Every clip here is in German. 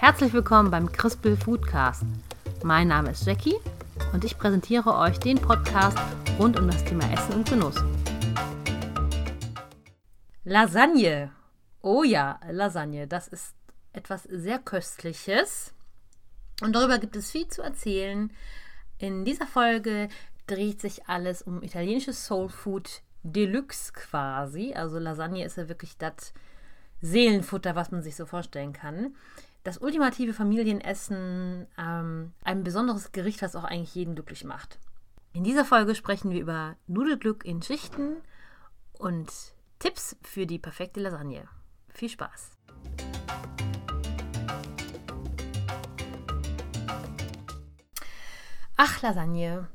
Herzlich willkommen beim Crispel Foodcast. Mein Name ist Jackie und ich präsentiere euch den Podcast rund um das Thema Essen und Genuss. Lasagne. Oh ja, Lasagne. Das ist etwas sehr Köstliches. Und darüber gibt es viel zu erzählen. In dieser Folge dreht sich alles um italienisches Soul Food Deluxe quasi. Also Lasagne ist ja wirklich das Seelenfutter, was man sich so vorstellen kann. Das ultimative Familienessen, ähm, ein besonderes Gericht, was auch eigentlich jeden glücklich macht. In dieser Folge sprechen wir über Nudelglück in Schichten und Tipps für die perfekte Lasagne. Viel Spaß! Ach, Lasagne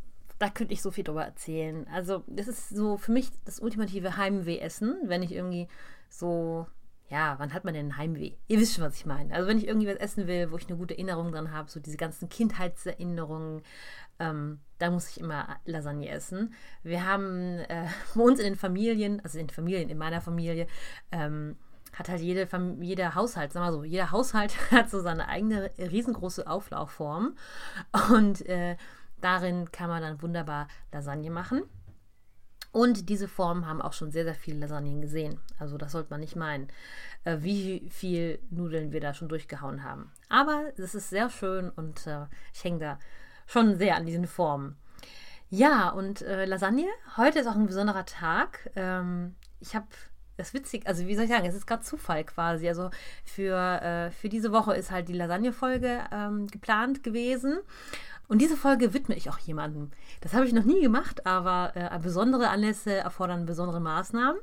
da könnte ich so viel drüber erzählen. Also, das ist so für mich das ultimative Heimweh-Essen, wenn ich irgendwie so, ja, wann hat man denn Heimweh? Ihr wisst schon, was ich meine. Also, wenn ich irgendwie was essen will, wo ich eine gute Erinnerung dran habe, so diese ganzen Kindheitserinnerungen, ähm, da muss ich immer Lasagne essen. Wir haben äh, bei uns in den Familien, also in Familien, in meiner Familie, ähm, hat halt jede, jeder Haushalt, sagen wir so, jeder Haushalt hat so seine eigene riesengroße Auflaufform. Und äh, Darin kann man dann wunderbar Lasagne machen. Und diese Formen haben auch schon sehr, sehr viele Lasagnen gesehen. Also das sollte man nicht meinen, äh, wie viel Nudeln wir da schon durchgehauen haben. Aber es ist sehr schön und äh, ich hänge da schon sehr an diesen Formen. Ja, und äh, Lasagne, heute ist auch ein besonderer Tag. Ähm, ich habe das witzig, also wie soll ich sagen, es ist gerade Zufall quasi. Also für, äh, für diese Woche ist halt die Lasagne-Folge ähm, geplant gewesen. Und diese Folge widme ich auch jemandem. Das habe ich noch nie gemacht, aber äh, besondere Anlässe erfordern besondere Maßnahmen.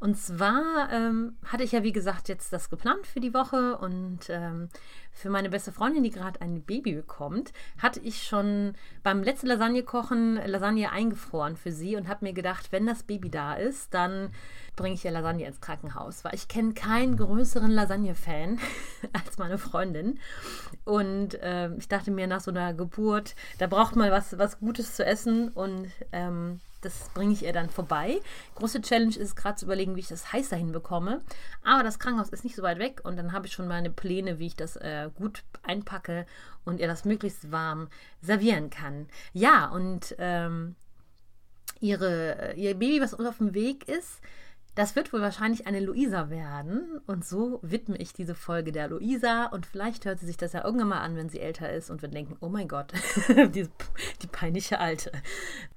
Und zwar ähm, hatte ich ja, wie gesagt, jetzt das geplant für die Woche und ähm, für meine beste Freundin, die gerade ein Baby bekommt, hatte ich schon beim letzten Lasagne kochen Lasagne eingefroren für sie und habe mir gedacht, wenn das Baby da ist, dann bringe ich ihr Lasagne ins Krankenhaus, weil ich kenne keinen größeren Lasagne-Fan als meine Freundin. Und äh, ich dachte mir nach so einer Geburt, da braucht man was, was Gutes zu essen und ähm, das bringe ich ihr dann vorbei. Große Challenge ist gerade zu überlegen, wie ich das heiß dahin bekomme. Aber das Krankenhaus ist nicht so weit weg und dann habe ich schon meine Pläne, wie ich das äh, gut einpacke und ihr das möglichst warm servieren kann. Ja, und ähm, ihre, ihr Baby, was auf dem Weg ist, das wird wohl wahrscheinlich eine Luisa werden. Und so widme ich diese Folge der Luisa. Und vielleicht hört sie sich das ja irgendwann mal an, wenn sie älter ist und wir denken, oh mein Gott, die, die, peinliche Alte.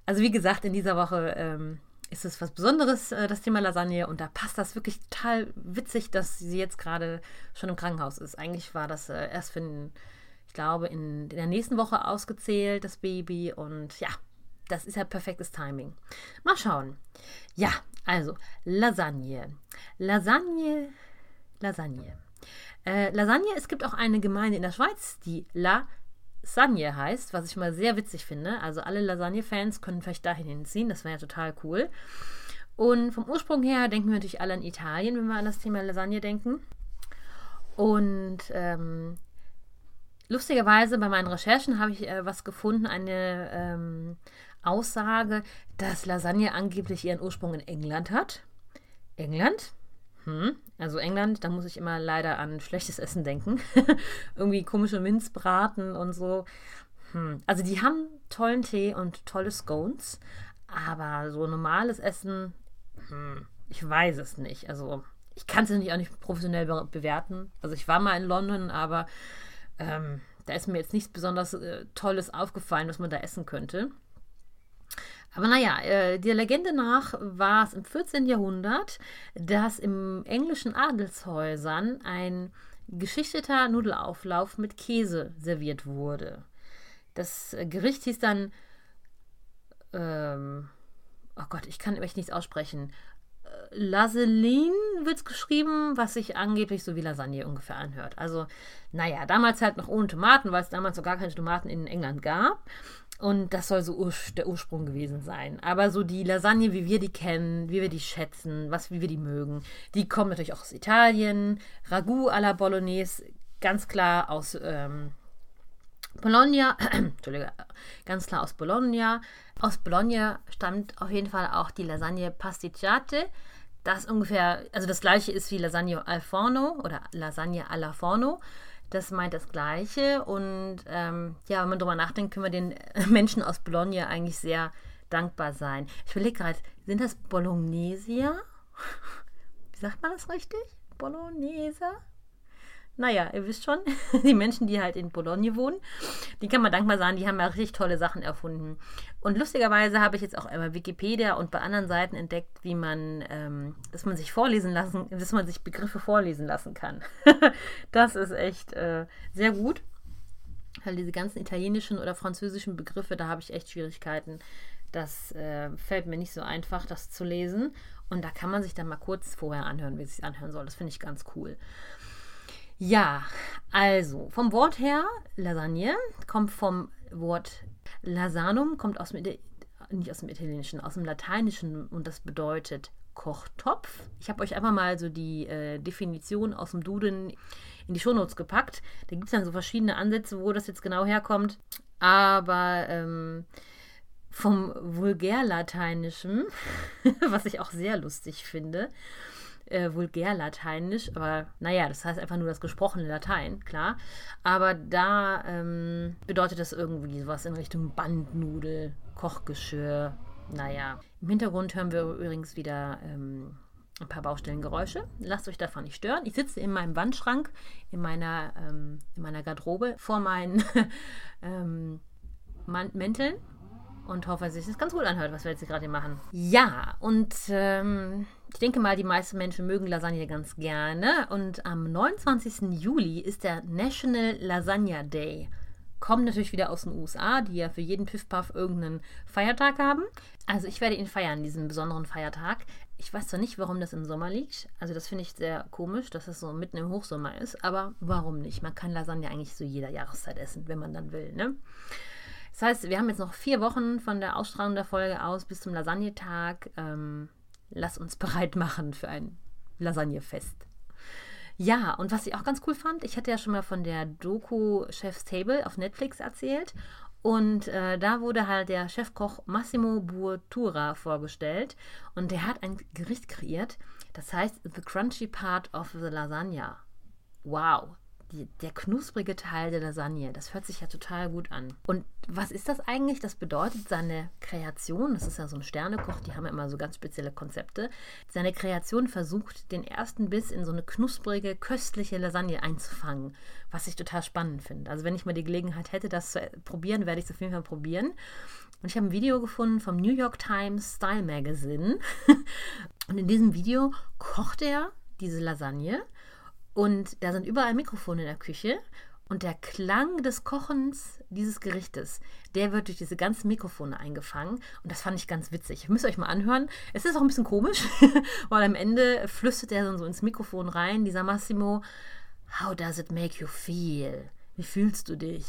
Also wie gesagt, in dieser Woche ähm, ist es was Besonderes, äh, das Thema Lasagne. Und da passt das wirklich total witzig, dass sie jetzt gerade schon im Krankenhaus ist. Eigentlich war das äh, erst für, ich glaube, in, in der nächsten Woche ausgezählt, das Baby. Und ja, das ist ja perfektes Timing. Mal schauen. Ja, also, Lasagne. Lasagne, Lasagne. Äh, Lasagne, es gibt auch eine Gemeinde in der Schweiz, die Lasagne heißt, was ich mal sehr witzig finde. Also alle Lasagne-Fans können vielleicht dahin hinziehen, das wäre ja total cool. Und vom Ursprung her denken wir natürlich alle an Italien, wenn wir an das Thema Lasagne denken. Und ähm, lustigerweise bei meinen Recherchen habe ich äh, was gefunden, eine ähm, Aussage, dass Lasagne angeblich ihren Ursprung in England hat. England? Hm, also England, da muss ich immer leider an schlechtes Essen denken. Irgendwie komische Minzbraten und so. Hm. Also die haben tollen Tee und tolle Scones, aber so normales Essen, hm, ich weiß es nicht. Also ich kann es nicht auch nicht professionell be bewerten. Also ich war mal in London, aber ähm, da ist mir jetzt nichts besonders äh, Tolles aufgefallen, was man da essen könnte. Aber naja, äh, der Legende nach war es im 14. Jahrhundert, dass im englischen Adelshäusern ein geschichteter Nudelauflauf mit Käse serviert wurde. Das Gericht hieß dann, ähm, oh Gott, ich kann echt nichts aussprechen. Äh, Laselin wird es geschrieben, was sich angeblich so wie Lasagne ungefähr anhört. Also, naja, damals halt noch ohne Tomaten, weil es damals so gar keine Tomaten in England gab. Und das soll so der Ursprung gewesen sein. Aber so die Lasagne, wie wir die kennen, wie wir die schätzen, was, wie wir die mögen, die kommen natürlich auch aus Italien. Ragout à la Bolognese, ganz klar aus ähm, Bologna. Entschuldige, ganz klar aus Bologna. Aus Bologna stammt auf jeden Fall auch die Lasagne Pasticciate. Das ungefähr, also das gleiche ist wie Lasagne al forno oder Lasagne alla forno. Das meint das Gleiche. Und ähm, ja, wenn man drüber nachdenkt, können wir den Menschen aus Bologna eigentlich sehr dankbar sein. Ich überlege gerade, sind das Bolognesier? Wie sagt man das richtig? Bologneser? Naja, ihr wisst schon, die Menschen, die halt in Bologna wohnen, die kann man dankbar sein, die haben ja richtig tolle Sachen erfunden. Und lustigerweise habe ich jetzt auch bei Wikipedia und bei anderen Seiten entdeckt, wie man, ähm, dass man sich vorlesen lassen, dass man sich Begriffe vorlesen lassen kann. das ist echt äh, sehr gut. Weil diese ganzen italienischen oder französischen Begriffe, da habe ich echt Schwierigkeiten. Das äh, fällt mir nicht so einfach, das zu lesen. Und da kann man sich dann mal kurz vorher anhören, wie es sich anhören soll. Das finde ich ganz cool. Ja, also vom Wort her, Lasagne kommt vom Wort Lasanum, kommt aus dem, nicht aus dem Italienischen, aus dem Lateinischen und das bedeutet Kochtopf. Ich habe euch einfach mal so die äh, Definition aus dem Duden in die Shownotes gepackt. Da gibt es dann so verschiedene Ansätze, wo das jetzt genau herkommt. Aber ähm, vom Vulgärlateinischen, was ich auch sehr lustig finde, äh, Vulgärlateinisch, aber naja, das heißt einfach nur das gesprochene Latein, klar. Aber da ähm, bedeutet das irgendwie sowas in Richtung Bandnudel, Kochgeschirr, naja. Im Hintergrund hören wir übrigens wieder ähm, ein paar Baustellengeräusche. Lasst euch davon nicht stören. Ich sitze in meinem Wandschrank, in meiner, ähm, in meiner Garderobe, vor meinen ähm, Mänteln und hoffe, dass sich das ganz gut anhört, was wir jetzt gerade machen. Ja, und ähm, ich denke mal, die meisten Menschen mögen Lasagne ganz gerne. Und am 29. Juli ist der National Lasagna Day. Kommt natürlich wieder aus den USA, die ja für jeden Piff-Puff irgendeinen Feiertag haben. Also ich werde ihn feiern, diesen besonderen Feiertag. Ich weiß zwar nicht, warum das im Sommer liegt. Also das finde ich sehr komisch, dass es so mitten im Hochsommer ist. Aber warum nicht? Man kann Lasagne eigentlich zu jeder Jahreszeit essen, wenn man dann will, ne? Das heißt, wir haben jetzt noch vier Wochen von der Ausstrahlung der Folge aus bis zum Lasagnetag. Ähm, lass uns bereit machen für ein Lasagnefest. Ja, und was ich auch ganz cool fand, ich hatte ja schon mal von der Doku Chef's Table auf Netflix erzählt. Und äh, da wurde halt der Chefkoch Massimo Buotura vorgestellt. Und der hat ein Gericht kreiert, das heißt The Crunchy Part of the Lasagna. Wow, die, der knusprige Teil der Lasagne. Das hört sich ja total gut an. Und was ist das eigentlich? Das bedeutet, seine Kreation, das ist ja so ein Sternekoch, die haben ja immer so ganz spezielle Konzepte. Seine Kreation versucht, den ersten Biss in so eine knusprige, köstliche Lasagne einzufangen, was ich total spannend finde. Also wenn ich mal die Gelegenheit hätte, das zu probieren, werde ich es auf jeden Fall probieren. Und ich habe ein Video gefunden vom New York Times Style Magazine. Und in diesem Video kocht er diese Lasagne und da sind überall Mikrofone in der Küche. Und der Klang des Kochens dieses Gerichtes, der wird durch diese ganzen Mikrofone eingefangen. Und das fand ich ganz witzig. Ihr müsst euch mal anhören. Es ist auch ein bisschen komisch, weil am Ende flüstert er dann so ins Mikrofon rein, dieser Massimo, How does it make you feel? Wie fühlst du dich?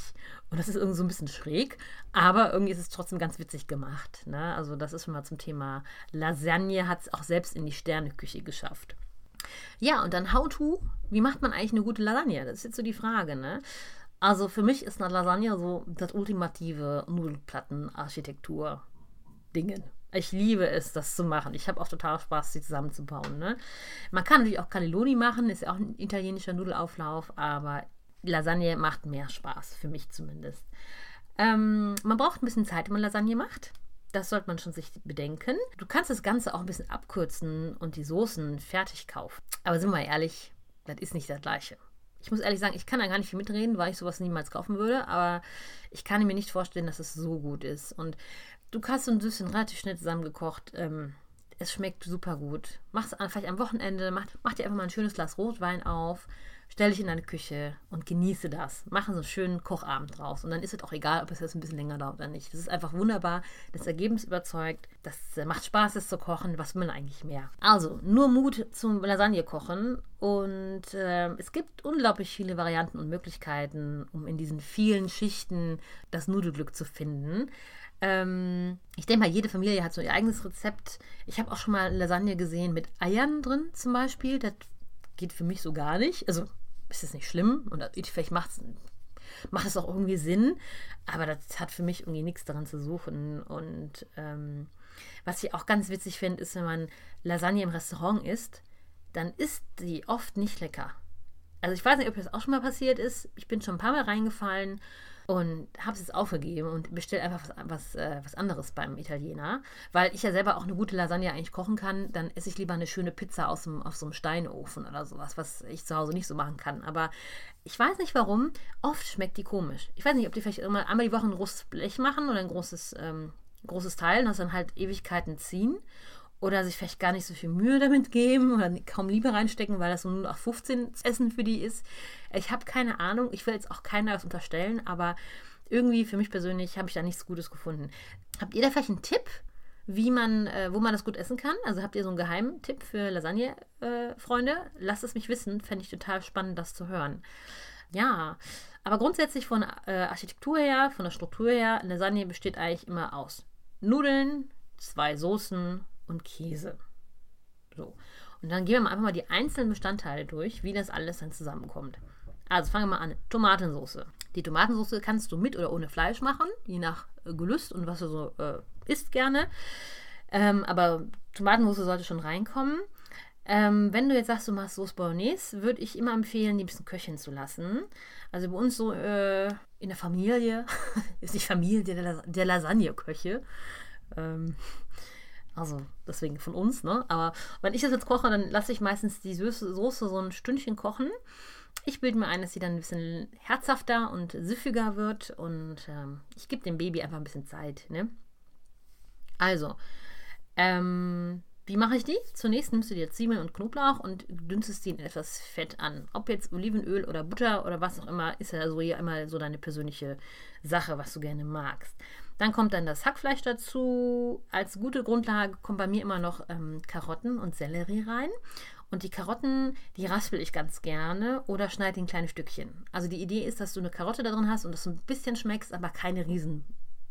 Und das ist irgendwie so ein bisschen schräg, aber irgendwie ist es trotzdem ganz witzig gemacht. Ne? Also, das ist schon mal zum Thema Lasagne, hat es auch selbst in die Sterneküche geschafft. Ja, und dann How-To. Wie macht man eigentlich eine gute Lasagne? Das ist jetzt so die Frage, ne? Also für mich ist eine Lasagne so das ultimative Nudelplattenarchitektur-Dingen. Ich liebe es, das zu machen. Ich habe auch total Spaß, sie zusammenzubauen. Ne? Man kann natürlich auch Cannelloni machen, ist ja auch ein italienischer Nudelauflauf, aber Lasagne macht mehr Spaß, für mich zumindest. Ähm, man braucht ein bisschen Zeit, wenn man Lasagne macht. Das sollte man schon sich bedenken. Du kannst das Ganze auch ein bisschen abkürzen und die Soßen fertig kaufen. Aber sind wir mal ehrlich, das ist nicht das Gleiche. Ich muss ehrlich sagen, ich kann da gar nicht viel mitreden, weil ich sowas niemals kaufen würde, aber ich kann mir nicht vorstellen, dass es so gut ist. Und du hast so ein bisschen relativ schnell zusammengekocht. Ähm, es schmeckt super gut. Mach es vielleicht am Wochenende, mach, mach dir einfach mal ein schönes Glas Rotwein auf, stell dich in deine Küche und genieße das. Machen so einen schönen Kochabend draus. Und dann ist es auch egal, ob es jetzt ein bisschen länger dauert oder nicht. Das ist einfach wunderbar. Das Ergebnis überzeugt. Das äh, macht Spaß, es zu kochen. Was will man eigentlich mehr? Also, nur Mut zum Lasagne kochen. Und äh, es gibt unglaublich viele Varianten und Möglichkeiten, um in diesen vielen Schichten das Nudelglück zu finden. Ähm, ich denke mal, jede Familie hat so ihr eigenes Rezept. Ich habe auch schon mal Lasagne gesehen mit Eiern drin zum Beispiel. Das geht für mich so gar nicht. Also ist es nicht schlimm und vielleicht macht es auch irgendwie Sinn, aber das hat für mich irgendwie nichts daran zu suchen. Und ähm, was ich auch ganz witzig finde, ist, wenn man Lasagne im Restaurant isst, dann ist die oft nicht lecker. Also ich weiß nicht, ob das auch schon mal passiert ist. Ich bin schon ein paar Mal reingefallen und habe es jetzt aufgegeben und bestelle einfach was, was, äh, was anderes beim Italiener, weil ich ja selber auch eine gute Lasagne eigentlich kochen kann. Dann esse ich lieber eine schöne Pizza aus, dem, aus so einem Steinofen oder sowas, was ich zu Hause nicht so machen kann. Aber ich weiß nicht warum, oft schmeckt die komisch. Ich weiß nicht, ob die vielleicht immer einmal die Woche ein großes Blech machen oder ein großes, ähm, großes Teil und das dann halt Ewigkeiten ziehen oder sich vielleicht gar nicht so viel Mühe damit geben oder kaum Liebe reinstecken, weil das so nur auf 15 Essen für die ist. Ich habe keine Ahnung. Ich will jetzt auch keiner was unterstellen, aber irgendwie für mich persönlich habe ich da nichts Gutes gefunden. Habt ihr da vielleicht einen Tipp, wie man, äh, wo man das gut essen kann? Also habt ihr so einen geheimen Tipp für Lasagne-Freunde? Äh, Lasst es mich wissen. Fände ich total spannend, das zu hören. Ja, aber grundsätzlich von äh, Architektur her, von der Struktur her, Lasagne besteht eigentlich immer aus Nudeln, zwei Soßen und Käse. So. Und dann gehen wir einfach mal die einzelnen Bestandteile durch, wie das alles dann zusammenkommt. Also fangen wir mal an. Tomatensauce. Die Tomatensauce kannst du mit oder ohne Fleisch machen, je nach äh, Gelüst und was du so äh, isst gerne. Ähm, aber Tomatensauce sollte schon reinkommen. Ähm, wenn du jetzt sagst, du machst Sauce Bolognese, würde ich immer empfehlen, die ein bisschen köcheln zu lassen. Also bei uns so äh, in der Familie, ist nicht Familie der, der Lasagne-Köche. Ähm, also deswegen von uns, ne? Aber wenn ich das jetzt koche, dann lasse ich meistens die Soße, Soße so ein Stündchen kochen. Ich bilde mir ein, dass sie dann ein bisschen herzhafter und süffiger wird und ähm, ich gebe dem Baby einfach ein bisschen Zeit, ne? Also, ähm, wie mache ich die? Zunächst nimmst du dir Zwiebeln und Knoblauch und dünstest die in etwas Fett an. Ob jetzt Olivenöl oder Butter oder was auch immer, ist ja so hier immer so deine persönliche Sache, was du gerne magst. Dann kommt dann das Hackfleisch dazu. Als gute Grundlage kommen bei mir immer noch ähm, Karotten und Sellerie rein. Und die Karotten, die raspel ich ganz gerne oder schneide in kleine Stückchen. Also die Idee ist, dass du eine Karotte da drin hast und das ein bisschen schmeckst, aber keine riesen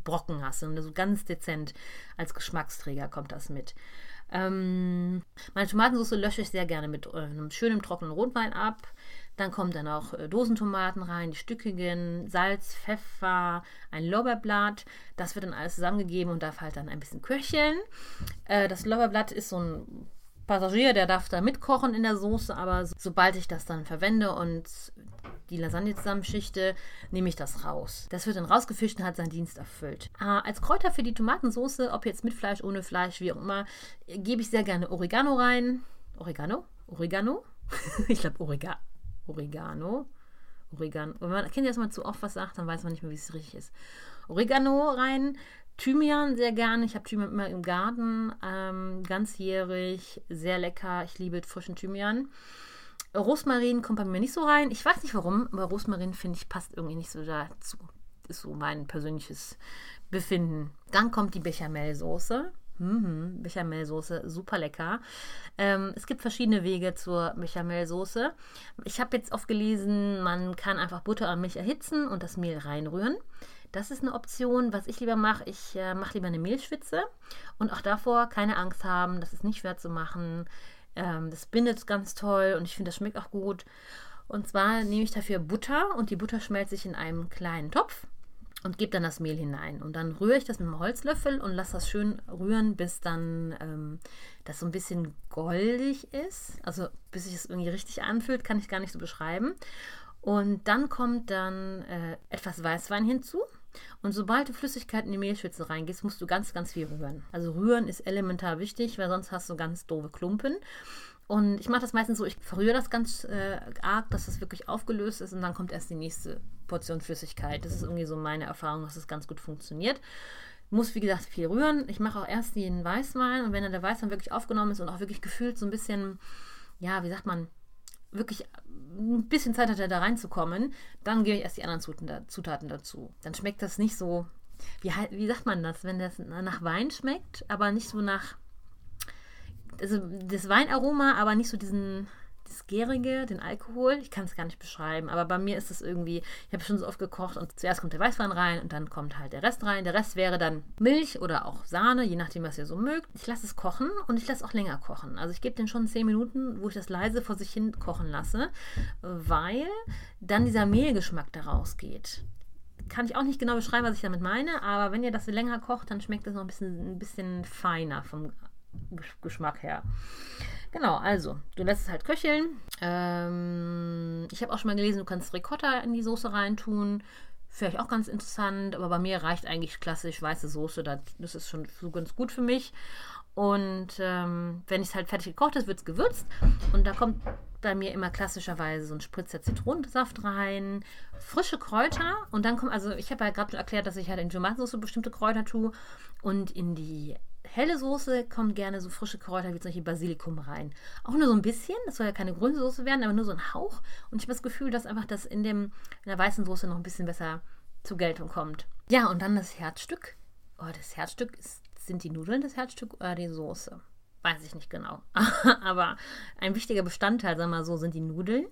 Brocken hast. Und so ganz dezent als Geschmacksträger kommt das mit. Ähm, meine Tomatensauce lösche ich sehr gerne mit äh, einem schönen trockenen Rotwein ab. Dann kommen dann auch äh, Dosentomaten rein, die stückigen, Salz, Pfeffer, ein Lorbeerblatt. Das wird dann alles zusammengegeben und darf halt dann ein bisschen köcheln. Äh, das Lorbeerblatt ist so ein Passagier, der darf da mitkochen in der Soße, aber sobald ich das dann verwende und die Lasagne zusammenschichte, nehme ich das raus. Das wird dann rausgefischt und hat seinen Dienst erfüllt. Äh, als Kräuter für die Tomatensauce, ob jetzt mit Fleisch, ohne Fleisch, wie auch immer, gebe ich sehr gerne Oregano rein. Oregano? Oregano? ich glaube Oregano. Oregano. Oregano. Wenn man kennt jetzt mal zu oft was sagt, dann weiß man nicht mehr, wie es richtig ist. Oregano rein. Thymian sehr gerne. Ich habe Thymian immer im Garten. Ähm, ganzjährig. Sehr lecker. Ich liebe frischen Thymian. Rosmarin kommt bei mir nicht so rein. Ich weiß nicht warum, aber Rosmarin finde ich passt irgendwie nicht so dazu. Ist so mein persönliches Befinden. Dann kommt die Bechamelsoße. Mhm, Bechamelsoße, super lecker. Ähm, es gibt verschiedene Wege zur Bechamelsoße. Ich habe jetzt oft gelesen, man kann einfach Butter und Milch erhitzen und das Mehl reinrühren. Das ist eine Option. Was ich lieber mache, ich äh, mache lieber eine Mehlschwitze und auch davor keine Angst haben, das ist nicht schwer zu machen. Ähm, das bindet ganz toll und ich finde, das schmeckt auch gut. Und zwar nehme ich dafür Butter und die Butter schmelze ich in einem kleinen Topf und gebe dann das Mehl hinein. Und dann rühre ich das mit einem Holzlöffel und lasse das schön rühren, bis dann ähm, das so ein bisschen goldig ist. Also bis sich es irgendwie richtig anfühlt, kann ich gar nicht so beschreiben. Und dann kommt dann äh, etwas Weißwein hinzu. Und sobald du Flüssigkeit in die Mehlschwitze reingehst, musst du ganz, ganz viel rühren. Also rühren ist elementar wichtig, weil sonst hast du ganz doofe Klumpen. Und ich mache das meistens so, ich verrühre das ganz äh, arg, dass das wirklich aufgelöst ist und dann kommt erst die nächste Portion Flüssigkeit. Das ist irgendwie so meine Erfahrung, dass das ganz gut funktioniert. Muss, wie gesagt, viel rühren. Ich mache auch erst den Weißwein und wenn dann der Weißwein wirklich aufgenommen ist und auch wirklich gefühlt so ein bisschen, ja, wie sagt man, wirklich ein bisschen Zeit hat, da reinzukommen, dann gebe ich erst die anderen Zutaten dazu. Dann schmeckt das nicht so, wie, wie sagt man das, wenn das nach Wein schmeckt, aber nicht so nach also das Weinaroma, aber nicht so diesen, das Gärige, den Alkohol. Ich kann es gar nicht beschreiben, aber bei mir ist es irgendwie, ich habe schon so oft gekocht und zuerst kommt der Weißwein rein und dann kommt halt der Rest rein. Der Rest wäre dann Milch oder auch Sahne, je nachdem, was ihr so mögt. Ich lasse es kochen und ich lasse auch länger kochen. Also ich gebe den schon 10 Minuten, wo ich das leise vor sich hin kochen lasse, weil dann dieser Mehlgeschmack daraus geht kann ich auch nicht genau beschreiben, was ich damit meine, aber wenn ihr das länger kocht, dann schmeckt es noch ein bisschen, ein bisschen feiner vom Geschmack her. Genau, also, du lässt es halt köcheln. Ähm, ich habe auch schon mal gelesen, du kannst Ricotta in die Soße reintun. Vielleicht auch ganz interessant, aber bei mir reicht eigentlich klassisch weiße Soße. Das ist schon so ganz gut für mich. Und ähm, wenn es halt fertig gekocht ist, wird es gewürzt. Und da kommt bei mir immer klassischerweise so ein Spritzer Zitronensaft rein, frische Kräuter. Und dann kommt, also ich habe ja gerade erklärt, dass ich halt in Tomatensauce bestimmte Kräuter tue. Und in die helle Soße kommt gerne so frische Kräuter wie zum Beispiel Basilikum rein. Auch nur so ein bisschen. Das soll ja keine grüne Soße werden, aber nur so ein Hauch. Und ich habe das Gefühl, dass einfach das in, dem, in der weißen Soße noch ein bisschen besser zur Geltung kommt. Ja, und dann das Herzstück. Oh, das Herzstück ist, sind die Nudeln das Herzstück oder die Soße? Weiß ich nicht genau. aber ein wichtiger Bestandteil, sagen wir mal so, sind die Nudeln.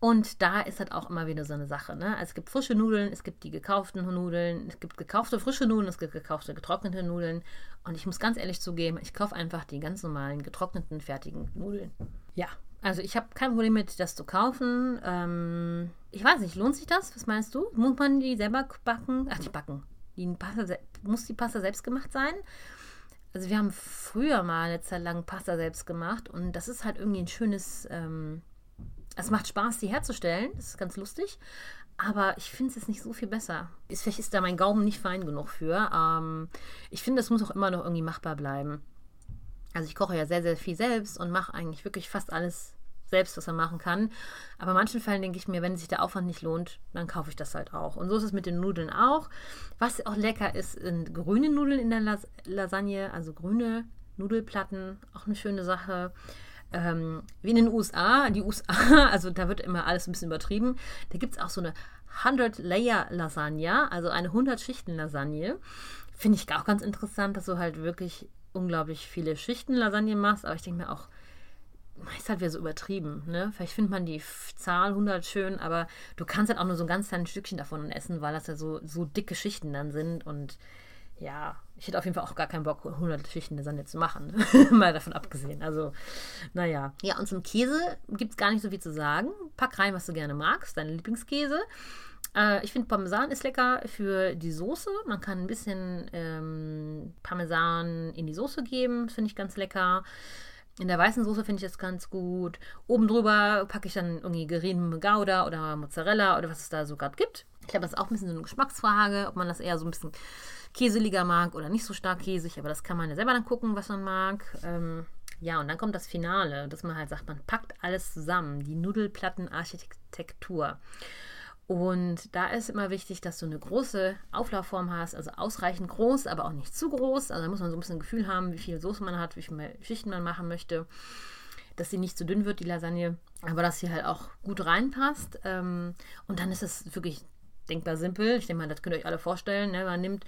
Und da ist halt auch immer wieder so eine Sache. Ne? Also es gibt frische Nudeln, es gibt die gekauften Nudeln, es gibt gekaufte frische Nudeln, es gibt gekaufte getrocknete Nudeln. Und ich muss ganz ehrlich zugeben, ich kaufe einfach die ganz normalen getrockneten, fertigen Nudeln. Ja, also ich habe kein Problem mit, das zu kaufen. Ähm, ich weiß nicht, lohnt sich das? Was meinst du? Muss man die selber backen? Ach, die backen. Die Pasta, muss die Pasta selbst gemacht sein? Also wir haben früher mal eine Zeit lang Pasta selbst gemacht und das ist halt irgendwie ein schönes... Ähm, es macht Spaß, die herzustellen. Das ist ganz lustig. Aber ich finde es jetzt nicht so viel besser. Ist, vielleicht ist da mein Gaumen nicht fein genug für. Ähm, ich finde, es muss auch immer noch irgendwie machbar bleiben. Also ich koche ja sehr, sehr viel selbst und mache eigentlich wirklich fast alles selbst, was man machen kann. Aber in manchen Fällen denke ich mir, wenn sich der Aufwand nicht lohnt, dann kaufe ich das halt auch. Und so ist es mit den Nudeln auch. Was auch lecker ist, sind grüne Nudeln in der Las Lasagne, also grüne Nudelplatten, auch eine schöne Sache ähm, wie in den USA, die USA, also da wird immer alles ein bisschen übertrieben, da gibt es auch so eine 100-Layer-Lasagne, also eine 100-Schichten-Lasagne. Finde ich auch ganz interessant, dass du halt wirklich unglaublich viele Schichten Lasagne machst, aber ich denke mir auch, ist halt wieder so übertrieben, ne? Vielleicht findet man die Zahl 100 schön, aber du kannst halt auch nur so ein ganz kleines Stückchen davon essen, weil das ja so, so dicke Schichten dann sind und ja, ich hätte auf jeden Fall auch gar keinen Bock, 100 Schichten Lasagne zu machen. Mal davon abgesehen. Also, naja. Ja, und zum Käse gibt es gar nicht so viel zu sagen. Pack rein, was du gerne magst, deine Lieblingskäse. Äh, ich finde Parmesan ist lecker für die Soße. Man kann ein bisschen ähm, Parmesan in die Soße geben, finde ich ganz lecker. In der weißen Soße finde ich das ganz gut. Oben drüber packe ich dann irgendwie geriebene Gouda oder Mozzarella oder was es da so gerade gibt. Ich glaube, das ist auch ein bisschen so eine Geschmacksfrage, ob man das eher so ein bisschen käseliger mag oder nicht so stark käsig, aber das kann man ja selber dann gucken, was man mag. Ähm, ja, und dann kommt das Finale, dass man halt sagt, man packt alles zusammen, die Nudelplattenarchitektur. Und da ist immer wichtig, dass du eine große Auflaufform hast, also ausreichend groß, aber auch nicht zu groß. Also da muss man so ein bisschen ein Gefühl haben, wie viel Soße man hat, wie viele Schichten man machen möchte, dass sie nicht zu dünn wird, die Lasagne, aber dass sie halt auch gut reinpasst. Ähm, und dann ist es wirklich denkbar simpel. Ich denke mal, das könnt ihr euch alle vorstellen. Ne? Man nimmt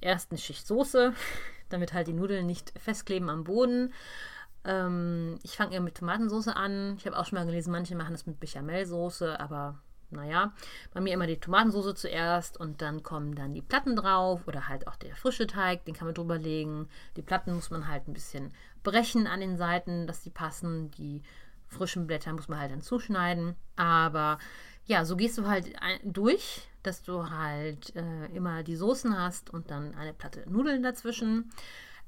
erst eine Schicht Soße, damit halt die Nudeln nicht festkleben am Boden. Ähm, ich fange eher mit Tomatensauce an. Ich habe auch schon mal gelesen, manche machen das mit Bechamelsoße, aber naja, bei mir immer die Tomatensauce zuerst und dann kommen dann die Platten drauf oder halt auch der frische Teig, den kann man drüber legen. Die Platten muss man halt ein bisschen brechen an den Seiten, dass die passen. Die frischen Blätter muss man halt dann zuschneiden. Aber ja, so gehst du halt durch, dass du halt äh, immer die Soßen hast und dann eine Platte Nudeln dazwischen.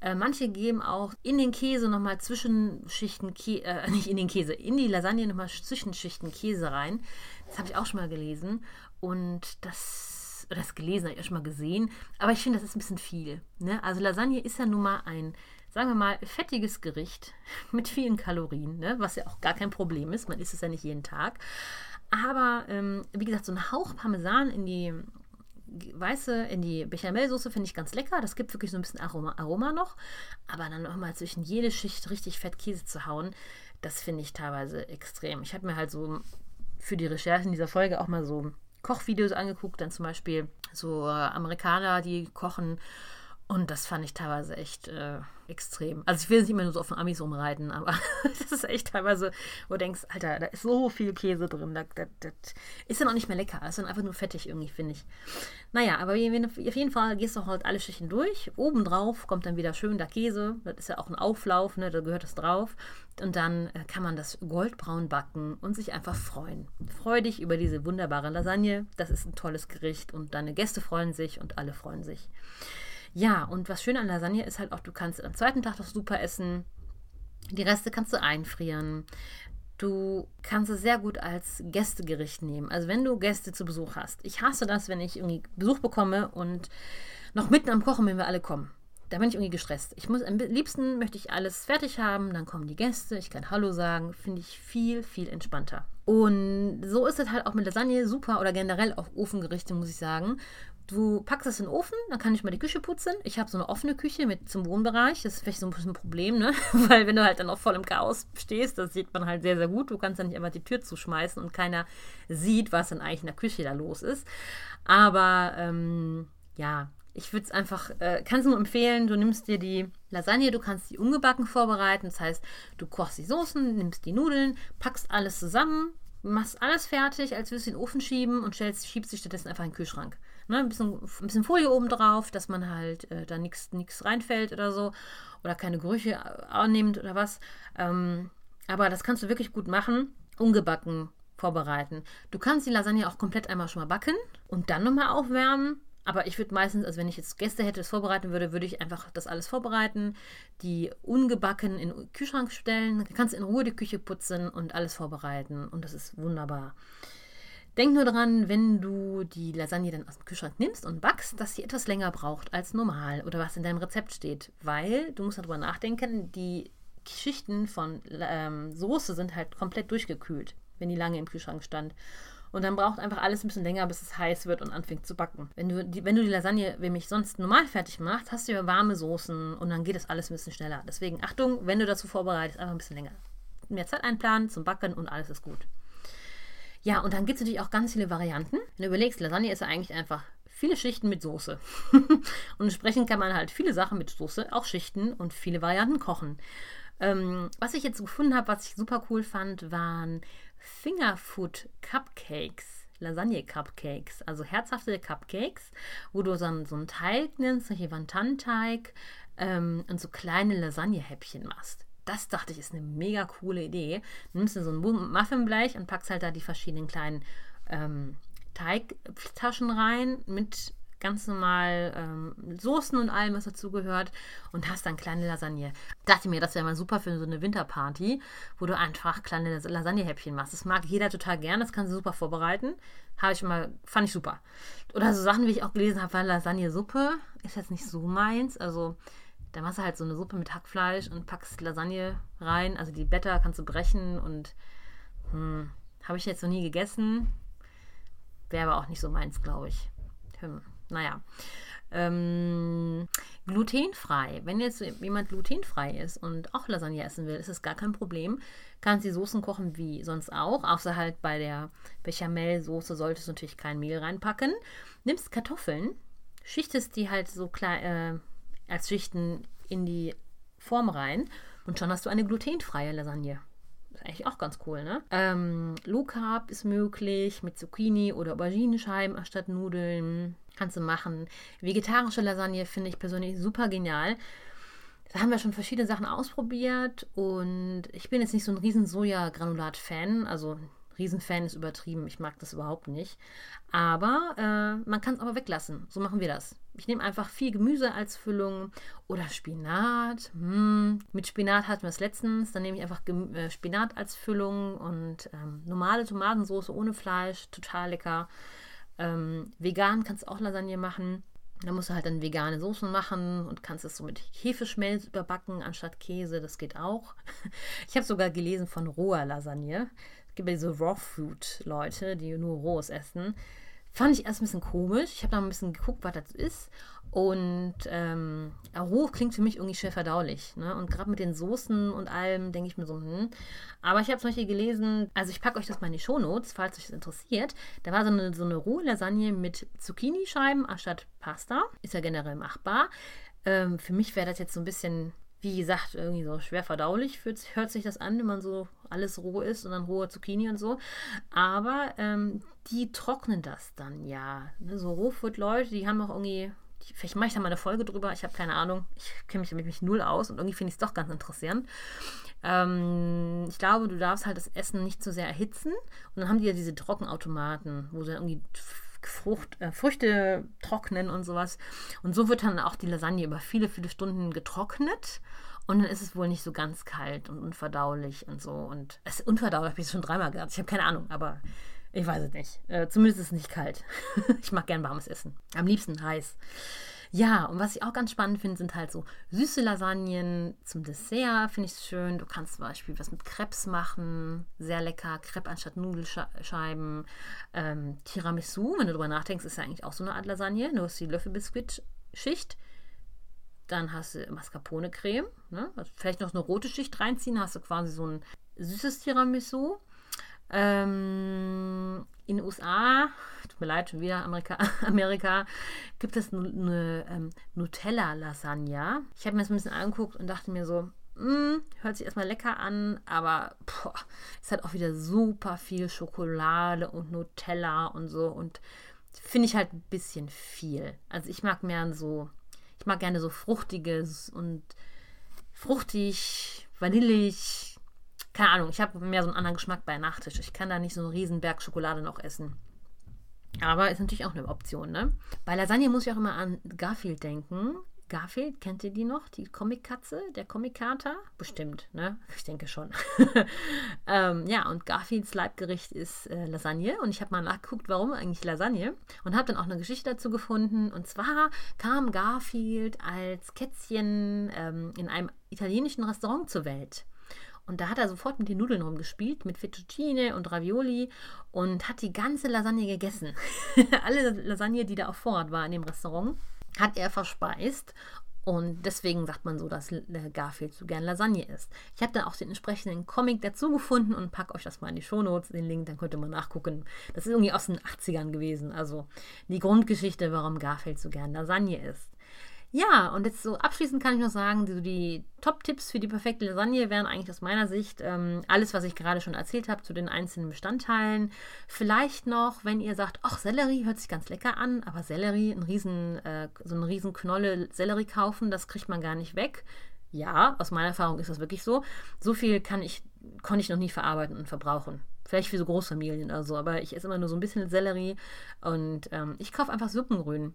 Äh, manche geben auch in den Käse nochmal Zwischenschichten, Kä äh, nicht in den Käse, in die Lasagne nochmal Zwischenschichten Käse rein. Das habe ich auch schon mal gelesen. Und das, das gelesen habe ich auch schon mal gesehen. Aber ich finde, das ist ein bisschen viel. Ne? Also Lasagne ist ja nun mal ein, sagen wir mal, fettiges Gericht mit vielen Kalorien, ne? was ja auch gar kein Problem ist. Man isst es ja nicht jeden Tag. Aber ähm, wie gesagt, so ein Hauch Parmesan in die weiße, in die Bechamelsoße finde ich ganz lecker. Das gibt wirklich so ein bisschen Aroma, Aroma noch. Aber dann nochmal zwischen jede Schicht richtig fett Käse zu hauen, das finde ich teilweise extrem. Ich habe mir halt so für die Recherchen dieser Folge auch mal so Kochvideos angeguckt, dann zum Beispiel so äh, Amerikaner, die kochen und das fand ich teilweise echt äh, extrem. Also ich will nicht immer nur so auf den Amis rumreiten, aber das ist echt teilweise, wo du denkst, Alter, da ist so viel Käse drin. Das, das, das ist dann auch nicht mehr lecker. Das ist dann einfach nur fettig irgendwie, finde ich. Naja, aber auf jeden Fall gehst du halt alle Schichten durch. Obendrauf kommt dann wieder schön der Käse. Das ist ja auch ein Auflauf, ne? da gehört das drauf. Und dann äh, kann man das goldbraun backen und sich einfach freuen. Freu dich über diese wunderbare Lasagne. Das ist ein tolles Gericht und deine Gäste freuen sich und alle freuen sich. Ja, und was schön an Lasagne ist halt auch, du kannst am zweiten Tag das super essen. Die Reste kannst du einfrieren. Du kannst es sehr gut als Gästegericht nehmen. Also wenn du Gäste zu Besuch hast. Ich hasse das, wenn ich irgendwie Besuch bekomme und noch mitten am Kochen, wenn wir alle kommen. Da bin ich irgendwie gestresst. Ich muss am liebsten möchte ich alles fertig haben, dann kommen die Gäste, ich kann Hallo sagen, finde ich viel, viel entspannter. Und so ist es halt auch mit Lasagne super oder generell auch Ofengerichte, muss ich sagen. Du packst es in den Ofen, dann kann ich mal die Küche putzen. Ich habe so eine offene Küche mit zum Wohnbereich. Das ist vielleicht so ein bisschen ein Problem, ne? Weil wenn du halt dann auch voll im Chaos stehst, das sieht man halt sehr, sehr gut. Du kannst dann nicht einfach die Tür zuschmeißen und keiner sieht, was dann eigentlich in der Küche da los ist. Aber ähm, ja, ich würde es einfach, äh, kannst nur empfehlen, du nimmst dir die Lasagne, du kannst die ungebacken vorbereiten. Das heißt, du kochst die Soßen, nimmst die Nudeln, packst alles zusammen, machst alles fertig, als würdest du den Ofen schieben und stellst, schiebst sie stattdessen einfach in den Kühlschrank. Ne, ein, bisschen, ein bisschen Folie oben drauf, dass man halt äh, da nichts reinfällt oder so. Oder keine Gerüche annimmt oder was. Ähm, aber das kannst du wirklich gut machen. Ungebacken vorbereiten. Du kannst die Lasagne auch komplett einmal schon mal backen und dann nochmal aufwärmen. Aber ich würde meistens, also wenn ich jetzt Gäste hätte, das vorbereiten würde, würde ich einfach das alles vorbereiten, die ungebacken in den Kühlschrank stellen. Dann kannst in Ruhe die Küche putzen und alles vorbereiten. Und das ist wunderbar. Denk nur dran, wenn du die Lasagne dann aus dem Kühlschrank nimmst und backst, dass sie etwas länger braucht als normal oder was in deinem Rezept steht. Weil, du musst darüber nachdenken, die Schichten von ähm, Soße sind halt komplett durchgekühlt, wenn die lange im Kühlschrank stand. Und dann braucht einfach alles ein bisschen länger, bis es heiß wird und anfängt zu backen. Wenn du die, wenn du die Lasagne nämlich sonst normal fertig machst, hast du ja warme Soßen und dann geht das alles ein bisschen schneller. Deswegen Achtung, wenn du dazu vorbereitest, einfach ein bisschen länger. Mehr Zeit einplanen zum Backen und alles ist gut. Ja, und dann gibt es natürlich auch ganz viele Varianten. Wenn du überlegst, Lasagne ist ja eigentlich einfach viele Schichten mit Soße. und entsprechend kann man halt viele Sachen mit Soße auch schichten und viele Varianten kochen. Ähm, was ich jetzt gefunden habe, was ich super cool fand, waren Fingerfood Cupcakes. Lasagne-Cupcakes, also herzhafte Cupcakes, wo du dann so einen Teig nimmst, solche Wantanteig ähm, und so kleine Lasagne-Häppchen machst das dachte ich, ist eine mega coole Idee. Nimmst du so ein Muffinblech und packst halt da die verschiedenen kleinen ähm, Teigtaschen rein mit ganz normal ähm, Soßen und allem, was dazugehört und hast dann kleine Lasagne. Dachte mir, das wäre mal super für so eine Winterparty, wo du einfach kleine Lasagnehäppchen machst. Das mag jeder total gern, das kannst du super vorbereiten. Habe ich mal, fand ich super. Oder so Sachen, wie ich auch gelesen habe, war Lasagne-Suppe, ist jetzt nicht so meins. Also da machst du halt so eine Suppe mit Hackfleisch und packst Lasagne rein. Also die Blätter kannst du brechen und hm, habe ich jetzt noch nie gegessen. Wäre aber auch nicht so meins, glaube ich. Hm, naja. Ähm, glutenfrei. Wenn jetzt jemand glutenfrei ist und auch Lasagne essen will, ist das gar kein Problem. Kannst die Soßen kochen wie sonst auch, außer halt bei der Bechamel-Soße solltest du natürlich kein Mehl reinpacken. Nimmst Kartoffeln, schichtest die halt so klein, äh, als Schichten in die Form rein und schon hast du eine glutenfreie Lasagne. Ist eigentlich auch ganz cool, ne? Ähm, Low Carb ist möglich mit Zucchini oder Auberginescheiben anstatt Nudeln. Kannst du machen. Vegetarische Lasagne finde ich persönlich super genial. Da haben wir schon verschiedene Sachen ausprobiert und ich bin jetzt nicht so ein riesen Soja-Granulat-Fan. Also Riesenfan ist übertrieben. Ich mag das überhaupt nicht. Aber äh, man kann es aber weglassen. So machen wir das. Ich nehme einfach viel Gemüse als Füllung oder Spinat. Hm. Mit Spinat hatten wir es letztens. Dann nehme ich einfach Gem äh, Spinat als Füllung und ähm, normale Tomatensauce ohne Fleisch. Total lecker. Ähm, vegan kannst du auch Lasagne machen. Da musst du halt dann vegane Soßen machen und kannst es so mit Hefeschmelz überbacken anstatt Käse. Das geht auch. Ich habe sogar gelesen von roher Lasagne. Gibt ja diese Raw Food Leute, die nur rohes essen. Fand ich erst ein bisschen komisch. Ich habe da ein bisschen geguckt, was das ist. Und ähm, roh klingt für mich irgendwie schwer verdaulich. Ne? Und gerade mit den Soßen und allem denke ich mir so, hm. Aber ich habe zum Beispiel gelesen, also ich packe euch das mal in die Shownotes, falls euch das interessiert. Da war so eine, so eine rohe Lasagne mit Zucchini-Scheiben anstatt Pasta. Ist ja generell machbar. Ähm, für mich wäre das jetzt so ein bisschen wie gesagt, irgendwie so schwer verdaulich hört sich das an, wenn man so alles roh isst und dann rohe Zucchini und so. Aber ähm, die trocknen das dann ja. Ne? So Rohfood-Leute, die haben auch irgendwie, vielleicht mache ich da mal eine Folge drüber, ich habe keine Ahnung, ich kenne mich mich null aus und irgendwie finde ich es doch ganz interessant. Ähm, ich glaube, du darfst halt das Essen nicht zu sehr erhitzen und dann haben die ja diese Trockenautomaten, wo sie irgendwie Frucht, äh, Früchte trocknen und sowas. Und so wird dann auch die Lasagne über viele, viele Stunden getrocknet. Und dann ist es wohl nicht so ganz kalt und unverdaulich und so. Und es ist unverdaulich, habe ich schon dreimal gesagt. Ich habe keine Ahnung, aber ich weiß es nicht. Äh, zumindest ist es nicht kalt. ich mag gern warmes Essen. Am liebsten heiß. Ja, und was ich auch ganz spannend finde, sind halt so süße Lasagnen zum Dessert, finde ich schön. Du kannst zum Beispiel was mit Crepes machen, sehr lecker. Crepe anstatt Nudelscheiben. Ähm, Tiramisu, wenn du drüber nachdenkst, ist ja eigentlich auch so eine Art Lasagne. Du hast die Löffelbiskuit-Schicht. Dann hast du Mascarpone-Creme. Ne? Also vielleicht noch eine rote Schicht reinziehen, hast du quasi so ein süßes Tiramisu. Ähm, in den USA, mir leid, schon wieder Amerika, Amerika gibt es eine ähm, Nutella-Lasagne. Ich habe mir das ein bisschen angeguckt und dachte mir so, mh, hm, hört sich erstmal lecker an, aber boah, es hat auch wieder super viel Schokolade und Nutella und so und finde ich halt ein bisschen viel. Also ich mag mehr so, ich mag gerne so fruchtiges und fruchtig, vanillig, keine Ahnung, ich habe mehr so einen anderen Geschmack bei Nachtisch. Ich kann da nicht so einen riesen Berg Schokolade noch essen. Aber ist natürlich auch eine Option, ne? Bei Lasagne muss ich auch immer an Garfield denken. Garfield, kennt ihr die noch? Die Comic-Katze, der Comic-Kater? Bestimmt, ne? Ich denke schon. ähm, ja, und Garfields Leibgericht ist äh, Lasagne. Und ich habe mal nachgeguckt, warum eigentlich Lasagne. Und habe dann auch eine Geschichte dazu gefunden. Und zwar kam Garfield als Kätzchen ähm, in einem italienischen Restaurant zur Welt. Und da hat er sofort mit den Nudeln rumgespielt, mit Fettuccine und Ravioli und hat die ganze Lasagne gegessen. Alle Lasagne, die da auf Vorrat war in dem Restaurant, hat er verspeist. Und deswegen sagt man so, dass Garfield so gern Lasagne isst. Ich habe da auch den entsprechenden Comic dazu gefunden und packe euch das mal in die Shownotes, den Link, dann könnt ihr mal nachgucken. Das ist irgendwie aus den 80ern gewesen. Also die Grundgeschichte, warum Garfield so gern Lasagne isst. Ja, und jetzt so abschließend kann ich noch sagen, die, die Top-Tipps für die perfekte Lasagne wären eigentlich aus meiner Sicht ähm, alles, was ich gerade schon erzählt habe zu den einzelnen Bestandteilen. Vielleicht noch, wenn ihr sagt, ach, Sellerie hört sich ganz lecker an, aber Sellerie, ein riesen, äh, so eine riesen Knolle Sellerie kaufen, das kriegt man gar nicht weg. Ja, aus meiner Erfahrung ist das wirklich so. So viel kann ich, konnte ich noch nie verarbeiten und verbrauchen. Vielleicht für so Großfamilien oder so, aber ich esse immer nur so ein bisschen Sellerie und ähm, ich kaufe einfach Suppengrün.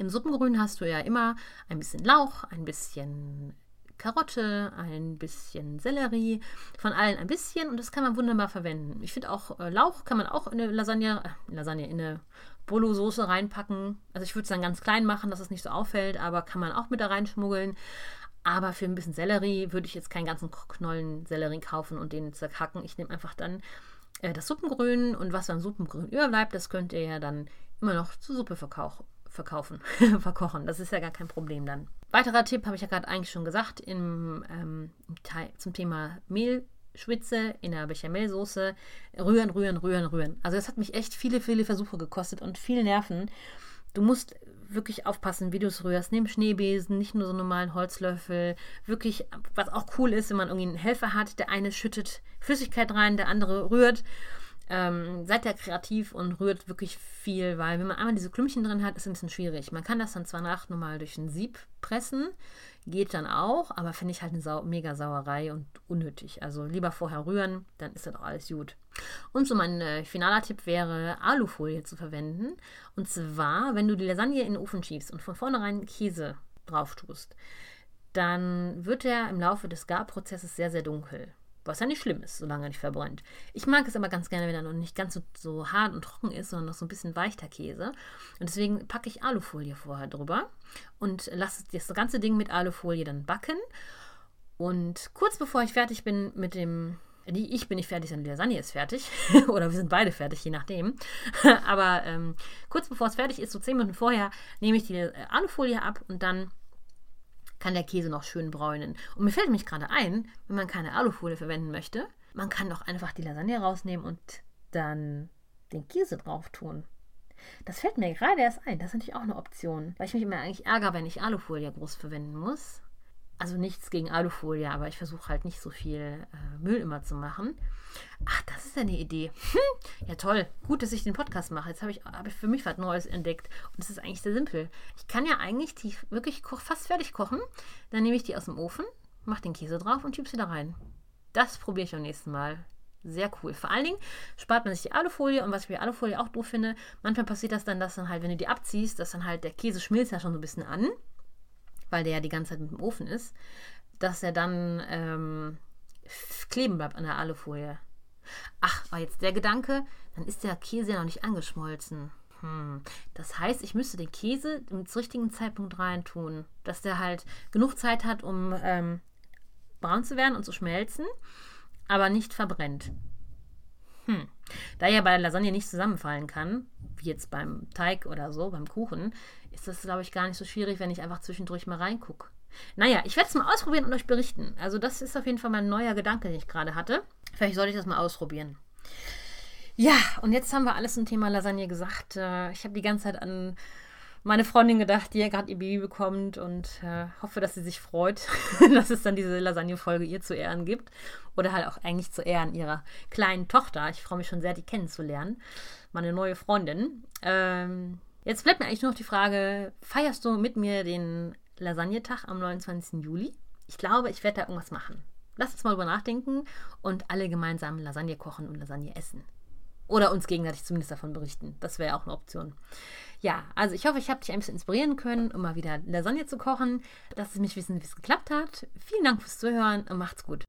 Im Suppengrün hast du ja immer ein bisschen Lauch, ein bisschen Karotte, ein bisschen Sellerie, von allen ein bisschen und das kann man wunderbar verwenden. Ich finde auch äh, Lauch kann man auch in eine Lasagne, äh, Lasagne in eine Bolo-Soße reinpacken. Also ich würde es dann ganz klein machen, dass es nicht so auffällt, aber kann man auch mit da reinschmuggeln. Aber für ein bisschen Sellerie würde ich jetzt keinen ganzen Knollen Sellerie kaufen und den zerhacken. Ich nehme einfach dann äh, das Suppengrün und was beim Suppengrün überbleibt, das könnt ihr ja dann immer noch zur Suppe verkaufen verkaufen, verkochen. Das ist ja gar kein Problem dann. Weiterer Tipp habe ich ja gerade eigentlich schon gesagt im, ähm, zum Thema Mehlschwitze in der Bechamelsoße. Rühren, rühren, rühren, rühren. Also das hat mich echt viele, viele Versuche gekostet und viel Nerven. Du musst wirklich aufpassen, wie du es rührst. Nimm Schneebesen, nicht nur so einen normalen Holzlöffel. Wirklich, was auch cool ist, wenn man irgendwie einen Helfer hat. Der eine schüttet Flüssigkeit rein, der andere rührt. Ähm, seid da kreativ und rührt wirklich viel, weil wenn man einmal diese Klümpchen drin hat, ist es ein bisschen schwierig. Man kann das dann zwar nach nochmal durch ein Sieb pressen, geht dann auch, aber finde ich halt eine Sau mega Sauerei und unnötig. Also lieber vorher rühren, dann ist das auch alles gut. Und so mein äh, finaler Tipp wäre, Alufolie zu verwenden. Und zwar, wenn du die Lasagne in den Ofen schiebst und von vornherein Käse drauf tust, dann wird er im Laufe des Garprozesses sehr, sehr dunkel. Was ja nicht schlimm ist, solange er nicht verbrennt. Ich mag es aber ganz gerne, wenn er noch nicht ganz so, so hart und trocken ist, sondern noch so ein bisschen weichter Käse. Und deswegen packe ich Alufolie vorher drüber und lasse das ganze Ding mit Alufolie dann backen. Und kurz bevor ich fertig bin mit dem die, ich bin nicht fertig, sondern die Lasagne ist fertig. Oder wir sind beide fertig, je nachdem. Aber ähm, kurz bevor es fertig ist, so zehn Minuten vorher, nehme ich die äh, Alufolie ab und dann kann der Käse noch schön bräunen. Und mir fällt mich gerade ein, wenn man keine Alufolie verwenden möchte, man kann doch einfach die Lasagne rausnehmen und dann den Käse drauf tun. Das fällt mir gerade erst ein. Das ist natürlich auch eine Option. Weil ich mich immer eigentlich ärgere, wenn ich Alufolie groß verwenden muss. Also nichts gegen Alufolie, aber ich versuche halt nicht so viel äh, Müll immer zu machen. Ach, das ist eine Idee. Hm, ja, toll. Gut, dass ich den Podcast mache. Jetzt habe ich, hab ich für mich was Neues entdeckt. Und es ist eigentlich sehr simpel. Ich kann ja eigentlich die wirklich fast fertig kochen. Dann nehme ich die aus dem Ofen, mache den Käse drauf und schiebe sie da rein. Das probiere ich beim nächsten Mal. Sehr cool. Vor allen Dingen spart man sich die Alufolie und was ich bei Alufolie auch doof finde, manchmal passiert das dann, dass dann halt, wenn du die abziehst, dass dann halt der Käse schmilzt ja schon so ein bisschen an weil der ja die ganze Zeit mit dem Ofen ist. dass er dann ähm, kleben bleibt an der Alufolie. Ach, war jetzt der Gedanke, dann ist der Käse ja noch nicht angeschmolzen. Hm. Das heißt, ich müsste den Käse zum richtigen Zeitpunkt reintun, dass der halt genug Zeit hat, um ähm, braun zu werden und zu schmelzen, aber nicht verbrennt. Hm. Da ja bei der Lasagne nicht zusammenfallen kann, wie jetzt beim Teig oder so, beim Kuchen, ist das, glaube ich, gar nicht so schwierig, wenn ich einfach zwischendurch mal reingucke. Naja, ich werde es mal ausprobieren und euch berichten. Also, das ist auf jeden Fall mein neuer Gedanke, den ich gerade hatte. Vielleicht sollte ich das mal ausprobieren. Ja, und jetzt haben wir alles zum Thema Lasagne gesagt. Äh, ich habe die ganze Zeit an meine Freundin gedacht, die ja gerade ihr Baby bekommt und äh, hoffe, dass sie sich freut, dass es dann diese Lasagne-Folge ihr zu Ehren gibt. Oder halt auch eigentlich zu Ehren ihrer kleinen Tochter. Ich freue mich schon sehr, die kennenzulernen. Meine neue Freundin. Ähm, jetzt bleibt mir eigentlich nur noch die Frage: Feierst du mit mir den Lasagnetag am 29. Juli? Ich glaube, ich werde da irgendwas machen. Lass uns mal drüber nachdenken und alle gemeinsam Lasagne kochen und Lasagne essen. Oder uns gegenseitig zumindest davon berichten. Das wäre auch eine Option. Ja, also ich hoffe, ich habe dich ein bisschen inspirieren können, um mal wieder Lasagne zu kochen. Lass es mich wissen, wie es geklappt hat. Vielen Dank fürs Zuhören und macht's gut.